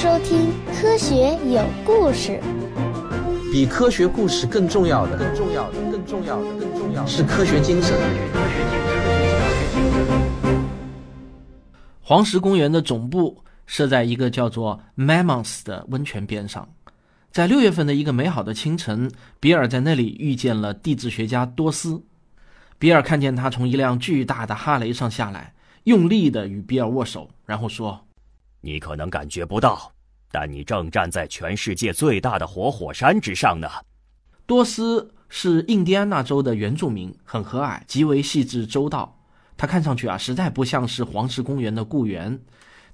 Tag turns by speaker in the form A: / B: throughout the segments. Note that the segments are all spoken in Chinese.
A: 收听《科学有故事》。
B: 比科学故事更重要的，更重要的，更重要的，更重要的是科学精神。
C: 黄石公园的总部设在一个叫做 Mammoth 的温泉边上。在六月份的一个美好的清晨，比尔在那里遇见了地质学家多斯。比尔看见他从一辆巨大的哈雷上下来，用力的与比尔握手，然后说：“
D: 你可能感觉不到。”但你正站在全世界最大的活火山之上呢。
C: 多斯是印第安纳州的原住民，很和蔼，极为细致周到。他看上去啊，实在不像是黄石公园的雇员。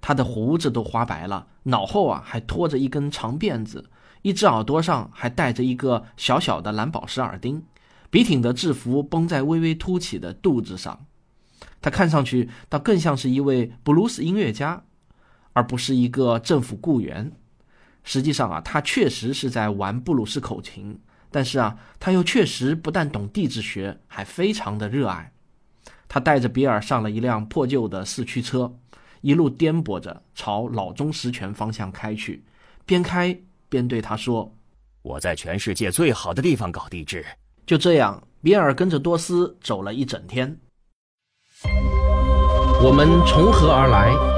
C: 他的胡子都花白了，脑后啊还拖着一根长辫子，一只耳朵上还戴着一个小小的蓝宝石耳钉，笔挺的制服绷在微微凸起的肚子上。他看上去倒更像是一位布鲁斯音乐家。而不是一个政府雇员。实际上啊，他确实是在玩布鲁斯口琴，但是啊，他又确实不但懂地质学，还非常的热爱。他带着比尔上了一辆破旧的四驱车，一路颠簸着朝老中石泉方向开去，边开边对他说：“
D: 我在全世界最好的地方搞地质。”
C: 就这样，比尔跟着多斯走了一整天。
B: 我们从何而来？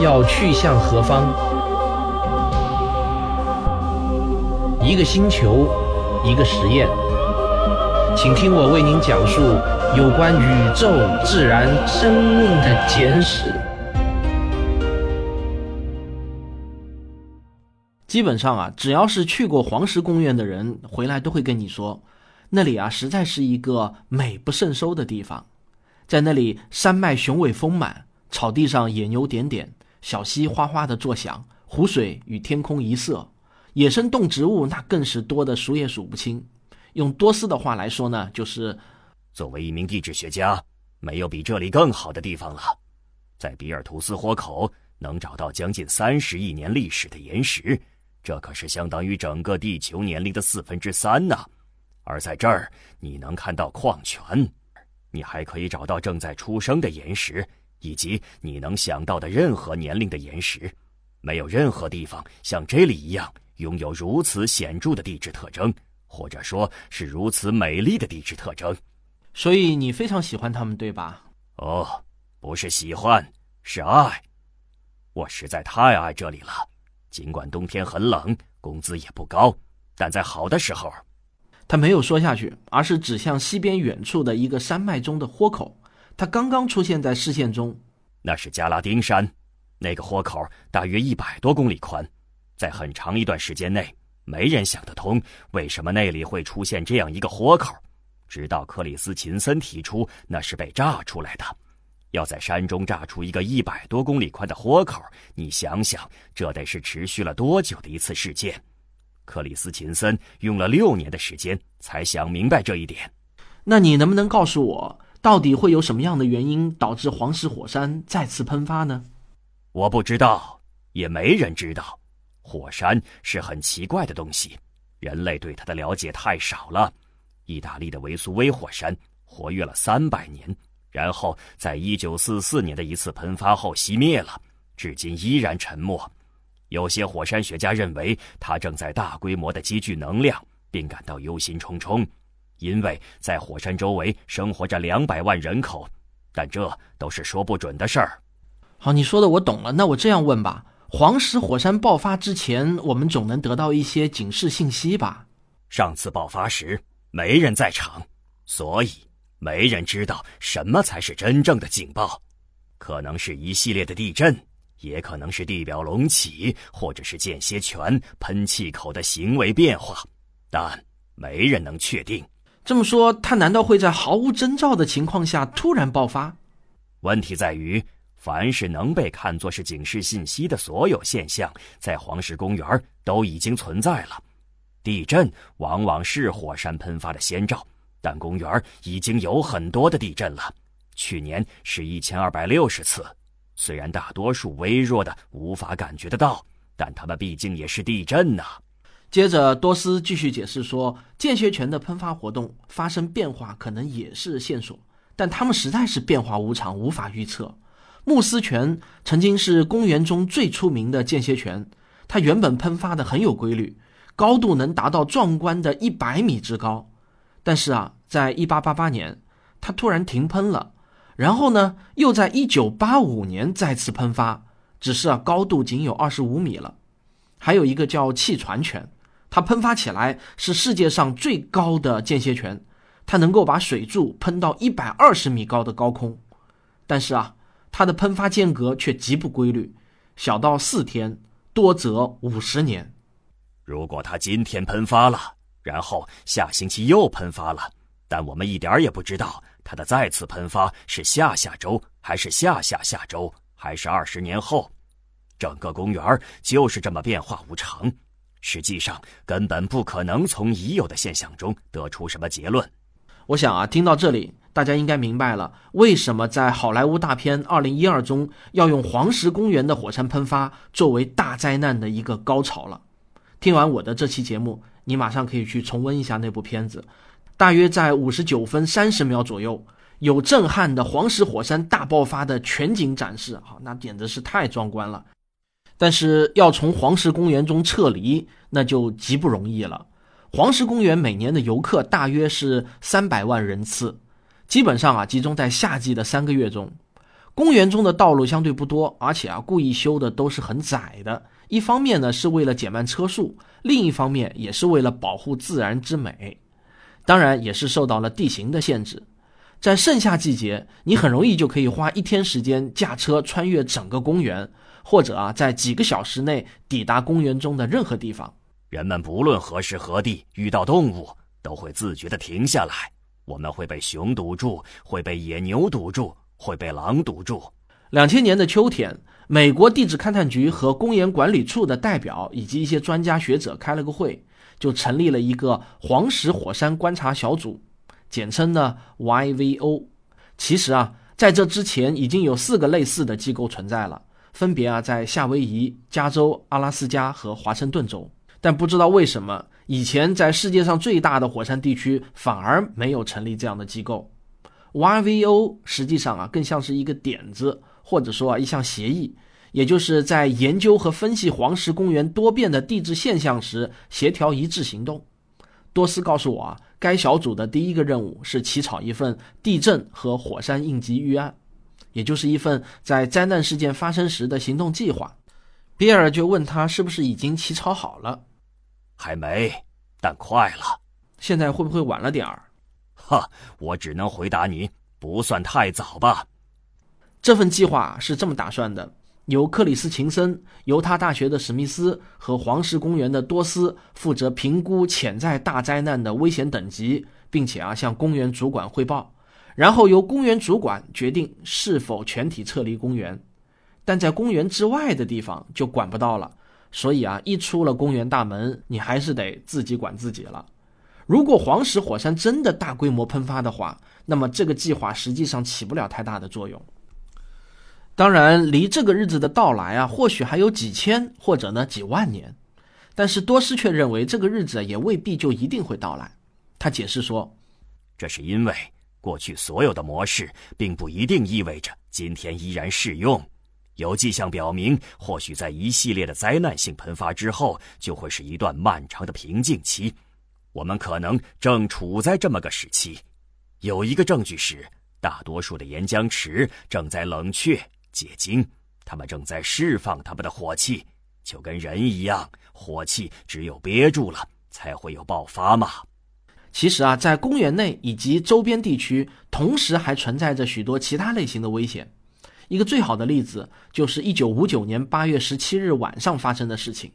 B: 要去向何方？一个星球，一个实验，请听我为您讲述有关宇宙、自然、生命的简史。
C: 基本上啊，只要是去过黄石公园的人，回来都会跟你说，那里啊，实在是一个美不胜收的地方。在那里，山脉雄伟丰满，草地上野牛点点。小溪哗哗的作响，湖水与天空一色，野生动植物那更是多的数也数不清。用多斯的话来说呢，就是
D: 作为一名地质学家，没有比这里更好的地方了。在比尔图斯豁口能找到将近三十亿年历史的岩石，这可是相当于整个地球年龄的四分之三呢。而在这儿，你能看到矿泉，你还可以找到正在出生的岩石。以及你能想到的任何年龄的岩石，没有任何地方像这里一样拥有如此显著的地质特征，或者说是如此美丽的地质特征。
C: 所以你非常喜欢他们，对吧？
D: 哦，不是喜欢，是爱。我实在太爱这里了。尽管冬天很冷，工资也不高，但在好的时候，
C: 他没有说下去，而是指向西边远处的一个山脉中的豁口。它刚刚出现在视线中，
D: 那是加拉丁山，那个豁口大约一百多公里宽，在很长一段时间内，没人想得通为什么那里会出现这样一个豁口，直到克里斯琴森提出那是被炸出来的。要在山中炸出一个一百多公里宽的豁口，你想想，这得是持续了多久的一次事件？克里斯琴森用了六年的时间才想明白这一点。
C: 那你能不能告诉我？到底会有什么样的原因导致黄石火山再次喷发呢？
D: 我不知道，也没人知道。火山是很奇怪的东西，人类对它的了解太少了。意大利的维苏威火山活跃了三百年，然后在一九四四年的一次喷发后熄灭了，至今依然沉默。有些火山学家认为它正在大规模的积聚能量，并感到忧心忡忡。因为在火山周围生活着两百万人口，但这都是说不准的事儿。
C: 好，你说的我懂了。那我这样问吧：黄石火山爆发之前，我们总能得到一些警示信息吧？
D: 上次爆发时没人在场，所以没人知道什么才是真正的警报。可能是一系列的地震，也可能是地表隆起，或者是间歇泉喷气口的行为变化，但没人能确定。
C: 这么说，它难道会在毫无征兆的情况下突然爆发？
D: 问题在于，凡是能被看作是警示信息的所有现象，在黄石公园都已经存在了。地震往往是火山喷发的先兆，但公园已经有很多的地震了。去年是一千二百六十次，虽然大多数微弱的无法感觉得到，但它们毕竟也是地震呐。
C: 接着，多斯继续解释说，间歇泉的喷发活动发生变化可能也是线索，但它们实在是变化无常，无法预测。慕斯泉曾经是公园中最出名的间歇泉，它原本喷发的很有规律，高度能达到壮观的一百米之高。但是啊，在一八八八年，它突然停喷了，然后呢，又在一九八五年再次喷发，只是啊，高度仅有二十五米了。还有一个叫气船泉，它喷发起来是世界上最高的间歇泉，它能够把水柱喷到一百二十米高的高空。但是啊。它的喷发间隔却极不规律，小到四天，多则五十年。
D: 如果它今天喷发了，然后下星期又喷发了，但我们一点也不知道它的再次喷发是下下周，还是下下下周，还是二十年后。整个公园就是这么变化无常，实际上根本不可能从已有的现象中得出什么结论。
C: 我想啊，听到这里。大家应该明白了，为什么在好莱坞大片《二零一二》中要用黄石公园的火山喷发作为大灾难的一个高潮了。听完我的这期节目，你马上可以去重温一下那部片子，大约在五十九分三十秒左右，有震撼的黄石火山大爆发的全景展示，好，那简直是太壮观了。但是要从黄石公园中撤离，那就极不容易了。黄石公园每年的游客大约是三百万人次。基本上啊，集中在夏季的三个月中。公园中的道路相对不多，而且啊，故意修的都是很窄的。一方面呢，是为了减慢车速；另一方面，也是为了保护自然之美。当然，也是受到了地形的限制。在盛夏季节，你很容易就可以花一天时间驾车穿越整个公园，或者啊，在几个小时内抵达公园中的任何地方。
D: 人们不论何时何地遇到动物，都会自觉地停下来。我们会被熊堵住，会被野牛堵住，会被狼堵住。
C: 两千年的秋天，美国地质勘探局和公园管理处的代表以及一些专家学者开了个会，就成立了一个黄石火山观察小组，简称呢 YVO。其实啊，在这之前已经有四个类似的机构存在了，分别啊在夏威夷、加州、阿拉斯加和华盛顿州，但不知道为什么。以前在世界上最大的火山地区反而没有成立这样的机构，YVO 实际上啊更像是一个点子，或者说啊一项协议，也就是在研究和分析黄石公园多变的地质现象时协调一致行动。多斯告诉我啊，该小组的第一个任务是起草一份地震和火山应急预案，也就是一份在灾难事件发生时的行动计划。比尔就问他是不是已经起草好了。
D: 还没，但快了。
C: 现在会不会晚了点儿？
D: 哈，我只能回答你，不算太早吧。
C: 这份计划是这么打算的：由克里斯琴森、犹他大学的史密斯和黄石公园的多斯负责评估潜在大灾难的危险等级，并且啊向公园主管汇报，然后由公园主管决定是否全体撤离公园。但在公园之外的地方就管不到了。所以啊，一出了公园大门，你还是得自己管自己了。如果黄石火山真的大规模喷发的话，那么这个计划实际上起不了太大的作用。当然，离这个日子的到来啊，或许还有几千或者呢几万年。但是多斯却认为这个日子也未必就一定会到来。他解释说：“
D: 这是因为过去所有的模式并不一定意味着今天依然适用。”有迹象表明，或许在一系列的灾难性喷发之后，就会是一段漫长的平静期。我们可能正处在这么个时期。有一个证据是，大多数的岩浆池正在冷却结晶，它们正在释放它们的火气，就跟人一样，火气只有憋住了，才会有爆发嘛。
C: 其实啊，在公园内以及周边地区，同时还存在着许多其他类型的危险。一个最好的例子就是一九五九年八月十七日晚上发生的事情，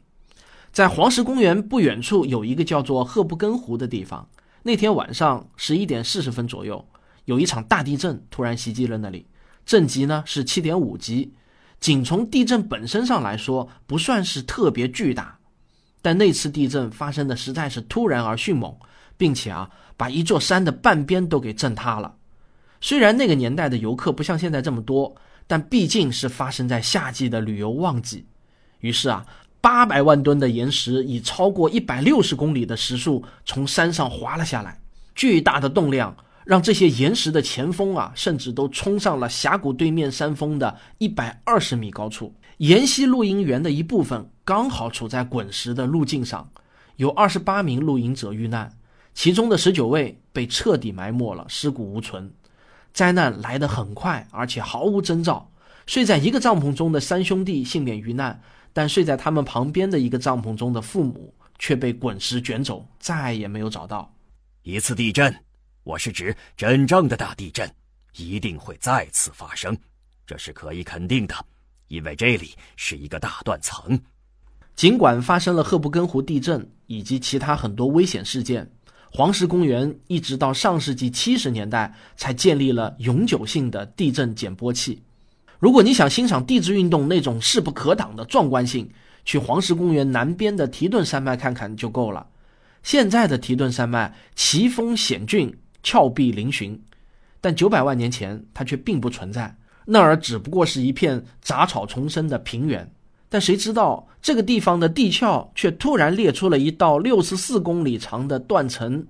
C: 在黄石公园不远处有一个叫做赫布根湖的地方。那天晚上十一点四十分左右，有一场大地震突然袭击了那里，震级呢是七点五级。仅从地震本身上来说，不算是特别巨大，但那次地震发生的实在是突然而迅猛，并且啊，把一座山的半边都给震塌了。虽然那个年代的游客不像现在这么多。但毕竟是发生在夏季的旅游旺季，于是啊，八百万吨的岩石以超过一百六十公里的时速从山上滑了下来，巨大的动量让这些岩石的前锋啊，甚至都冲上了峡谷对面山峰的一百二十米高处。沿溪露营园的一部分刚好处在滚石的路径上，有二十八名露营者遇难，其中的十九位被彻底埋没了，尸骨无存。灾难来得很快，而且毫无征兆。睡在一个帐篷中的三兄弟幸免于难，但睡在他们旁边的一个帐篷中的父母却被滚石卷走，再也没有找到。
D: 一次地震，我是指真正的大地震，一定会再次发生，这是可以肯定的。因为这里是一个大断层，
C: 尽管发生了赫布根湖地震以及其他很多危险事件，黄石公园一直到上世纪七十年代才建立了永久性的地震减波器。如果你想欣赏地质运动那种势不可挡的壮观性，去黄石公园南边的提顿山脉看看就够了。现在的提顿山脉奇峰险峻，峭壁嶙峋，但九百万年前它却并不存在。那儿只不过是一片杂草丛生的平原，但谁知道这个地方的地壳却突然裂出了一道六十四公里长的断层。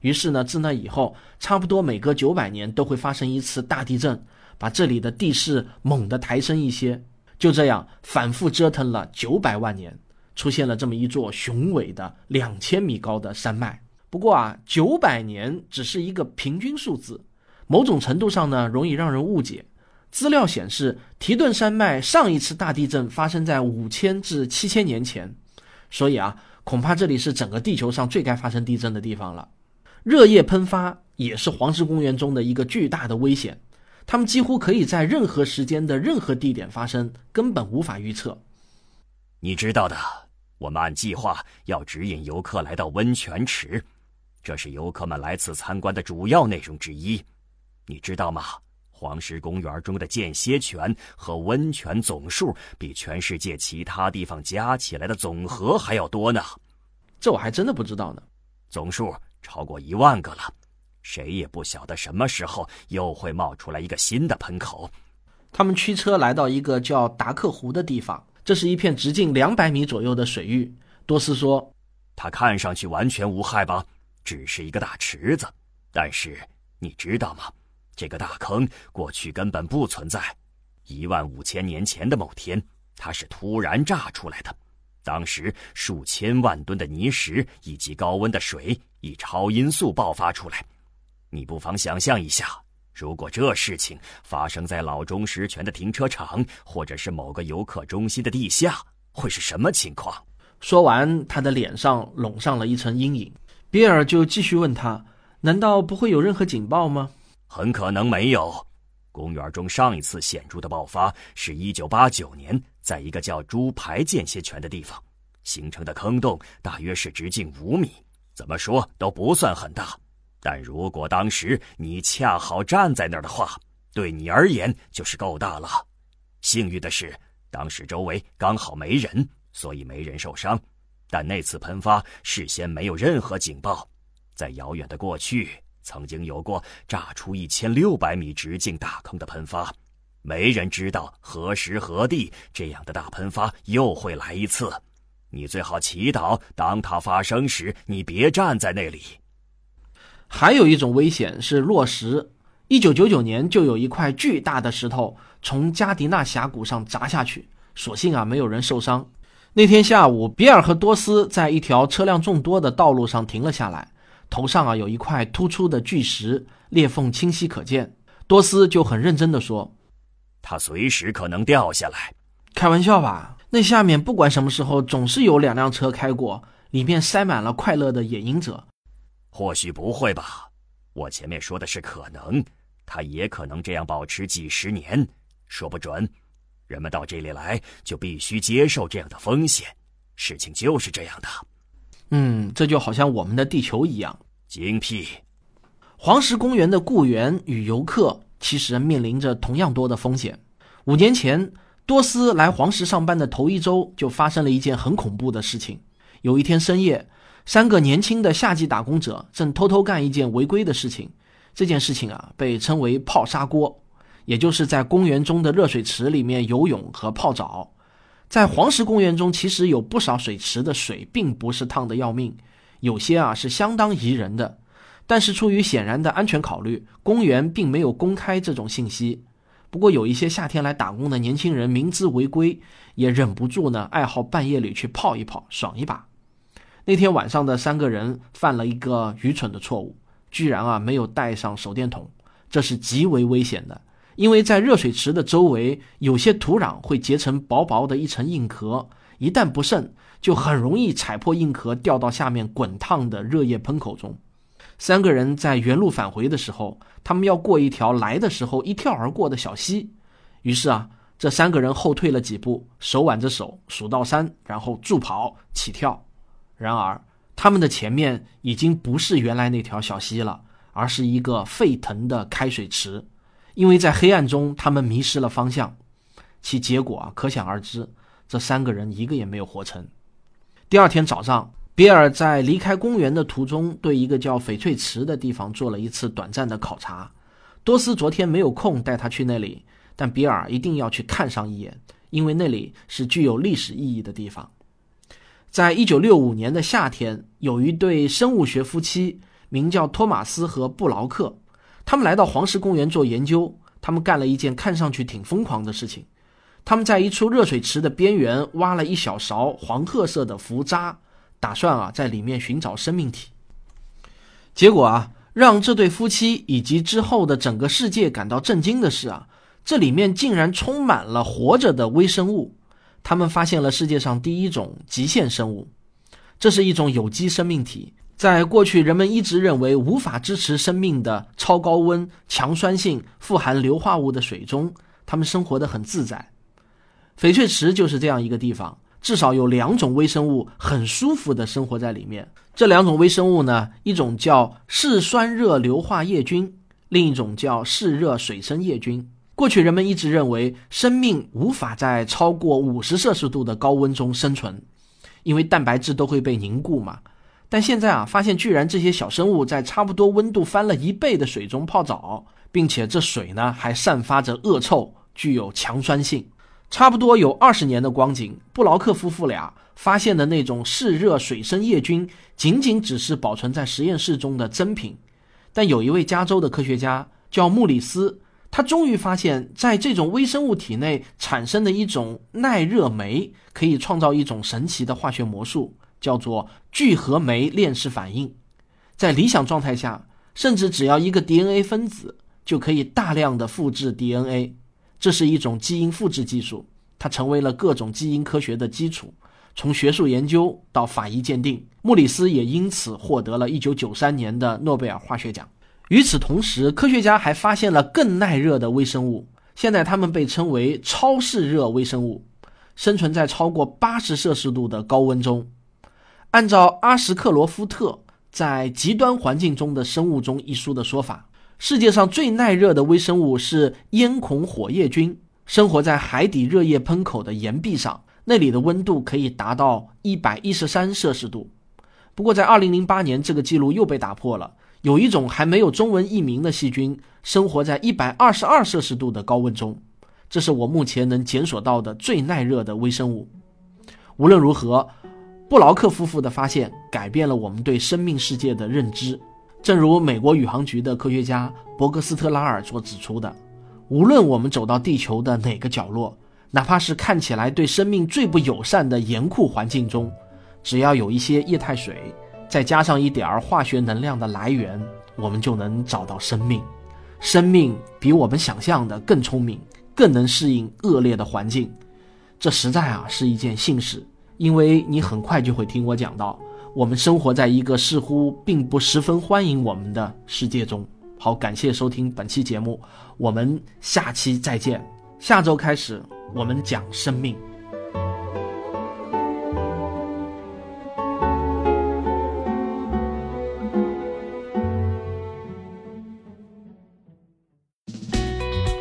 C: 于是呢，自那以后，差不多每隔九百年都会发生一次大地震，把这里的地势猛地抬升一些。就这样反复折腾了九百万年，出现了这么一座雄伟的两千米高的山脉。不过啊，九百年只是一个平均数字，某种程度上呢，容易让人误解。资料显示，提顿山脉上一次大地震发生在五千至七千年前，所以啊，恐怕这里是整个地球上最该发生地震的地方了。热液喷发也是黄石公园中的一个巨大的危险，它们几乎可以在任何时间的任何地点发生，根本无法预测。
D: 你知道的，我们按计划要指引游客来到温泉池，这是游客们来此参观的主要内容之一，你知道吗？黄石公园中的间歇泉和温泉总数比全世界其他地方加起来的总和还要多呢，
C: 这我还真的不知道呢。
D: 总数超过一万个了，谁也不晓得什么时候又会冒出来一个新的喷口。
C: 他们驱车来到一个叫达克湖的地方，这是一片直径两百米左右的水域。多斯说：“
D: 它看上去完全无害吧？只是一个大池子，但是你知道吗？”这个大坑过去根本不存在，一万五千年前的某天，它是突然炸出来的。当时数千万吨的泥石以及高温的水以超音速爆发出来。你不妨想象一下，如果这事情发生在老钟石泉的停车场，或者是某个游客中心的地下，会是什么情况？
C: 说完，他的脸上笼上了一层阴影。比尔就继续问他：“难道不会有任何警报吗？”
D: 很可能没有。公园中上一次显著的爆发是一九八九年，在一个叫猪排间歇泉的地方形成的坑洞，大约是直径五米，怎么说都不算很大。但如果当时你恰好站在那儿的话，对你而言就是够大了。幸运的是，当时周围刚好没人，所以没人受伤。但那次喷发事先没有任何警报，在遥远的过去。曾经有过炸出一千六百米直径大坑的喷发，没人知道何时何地这样的大喷发又会来一次。你最好祈祷，当它发生时，你别站在那里。
C: 还有一种危险是落石。一九九九年就有一块巨大的石头从加迪纳峡谷上砸下去，所幸啊没有人受伤。那天下午，比尔和多斯在一条车辆众多的道路上停了下来。头上啊有一块突出的巨石，裂缝清晰可见。多斯就很认真地说：“
D: 它随时可能掉下来。”
C: 开玩笑吧？那下面不管什么时候总是有两辆车开过，里面塞满了快乐的野营者。
D: 或许不会吧？我前面说的是可能，它也可能这样保持几十年，说不准。人们到这里来就必须接受这样的风险，事情就是这样的。
C: 嗯，这就好像我们的地球一样
D: 精辟。
C: 黄石公园的雇员与游客其实面临着同样多的风险。五年前，多斯来黄石上班的头一周，就发生了一件很恐怖的事情。有一天深夜，三个年轻的夏季打工者正偷偷干一件违规的事情。这件事情啊，被称为泡砂锅，也就是在公园中的热水池里面游泳和泡澡。在黄石公园中，其实有不少水池的水并不是烫的要命，有些啊是相当宜人的。但是出于显然的安全考虑，公园并没有公开这种信息。不过有一些夏天来打工的年轻人明知违规，也忍不住呢，爱好半夜里去泡一泡，爽一把。那天晚上的三个人犯了一个愚蠢的错误，居然啊没有带上手电筒，这是极为危险的，因为在热水池的周围有些土壤会结成薄薄的一层硬壳，一旦不慎，就很容易踩破硬壳掉到下面滚烫的热液喷口中。三个人在原路返回的时候，他们要过一条来的时候一跳而过的小溪，于是啊，这三个人后退了几步，手挽着手数到三，然后助跑起跳。然而，他们的前面已经不是原来那条小溪了，而是一个沸腾的开水池，因为在黑暗中他们迷失了方向，其结果啊可想而知，这三个人一个也没有活成。第二天早上。比尔在离开公园的途中，对一个叫翡翠池的地方做了一次短暂的考察。多斯昨天没有空带他去那里，但比尔一定要去看上一眼，因为那里是具有历史意义的地方。在一九六五年的夏天，有一对生物学夫妻，名叫托马斯和布劳克，他们来到黄石公园做研究。他们干了一件看上去挺疯狂的事情，他们在一处热水池的边缘挖了一小勺黄褐色的浮渣。打算啊，在里面寻找生命体。结果啊，让这对夫妻以及之后的整个世界感到震惊的是啊，这里面竟然充满了活着的微生物。他们发现了世界上第一种极限生物，这是一种有机生命体。在过去，人们一直认为无法支持生命的超高温、强酸性、富含硫化物的水中，它们生活的很自在。翡翠池就是这样一个地方。至少有两种微生物很舒服地生活在里面。这两种微生物呢，一种叫嗜酸热硫化叶菌，另一种叫嗜热水生叶菌。过去人们一直认为生命无法在超过五十摄氏度的高温中生存，因为蛋白质都会被凝固嘛。但现在啊，发现居然这些小生物在差不多温度翻了一倍的水中泡澡，并且这水呢还散发着恶臭，具有强酸性。差不多有二十年的光景，布劳克夫妇俩发现的那种嗜热水生叶菌，仅仅只是保存在实验室中的珍品。但有一位加州的科学家叫穆里斯，他终于发现，在这种微生物体内产生的一种耐热酶，可以创造一种神奇的化学魔术，叫做聚合酶链式反应。在理想状态下，甚至只要一个 DNA 分子就可以大量的复制 DNA。这是一种基因复制技术，它成为了各种基因科学的基础，从学术研究到法医鉴定。穆里斯也因此获得了一九九三年的诺贝尔化学奖。与此同时，科学家还发现了更耐热的微生物，现在它们被称为超嗜热微生物，生存在超过八十摄氏度的高温中。按照阿什克罗夫特在《极端环境中的生物》中一书的说法。世界上最耐热的微生物是烟孔火叶菌，生活在海底热液喷口的岩壁上，那里的温度可以达到一百一十三摄氏度。不过，在二零零八年，这个记录又被打破了。有一种还没有中文译名的细菌，生活在一百二十二摄氏度的高温中。这是我目前能检索到的最耐热的微生物。无论如何，布劳克夫妇的发现改变了我们对生命世界的认知。正如美国宇航局的科学家伯格斯特拉尔所指出的，无论我们走到地球的哪个角落，哪怕是看起来对生命最不友善的严酷环境中，只要有一些液态水，再加上一点儿化学能量的来源，我们就能找到生命。生命比我们想象的更聪明，更能适应恶劣的环境。这实在啊是一件幸事，因为你很快就会听我讲到。我们生活在一个似乎并不十分欢迎我们的世界中。好，感谢收听本期节目，我们下期再见。下周开始，我们讲生命。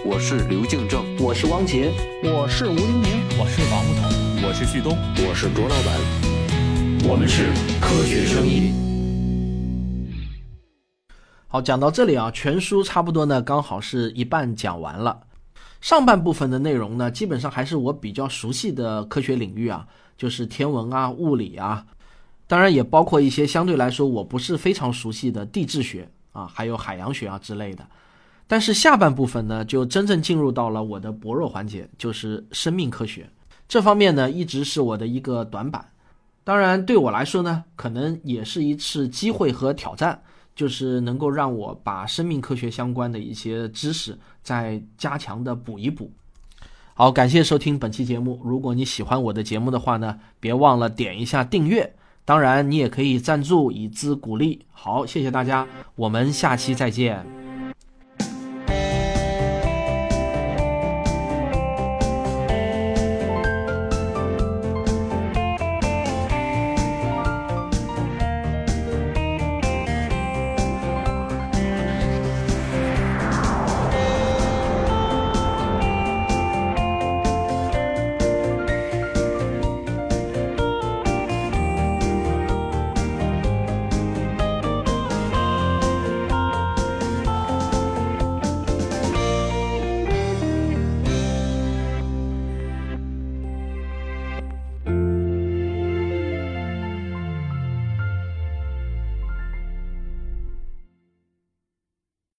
E: 我是刘敬正，
C: 我是汪杰，
F: 我是吴黎明，
G: 我是王木桐，
H: 我是旭东，
E: 我是卓老板。
I: 我们是科学声音。
C: 好，讲到这里啊，全书差不多呢，刚好是一半讲完了。上半部分的内容呢，基本上还是我比较熟悉的科学领域啊，就是天文啊、物理啊，当然也包括一些相对来说我不是非常熟悉的地质学。啊，还有海洋学啊之类的。但是下半部分呢，就真正进入到了我的薄弱环节，就是生命科学这方面呢，一直是我的一个短板。当然，对我来说呢，可能也是一次机会和挑战，就是能够让我把生命科学相关的一些知识再加强的补一补。好，感谢收听本期节目。如果你喜欢我的节目的话呢，别忘了点一下订阅。当然，你也可以赞助以资鼓励。好，谢谢大家，我们下期再见。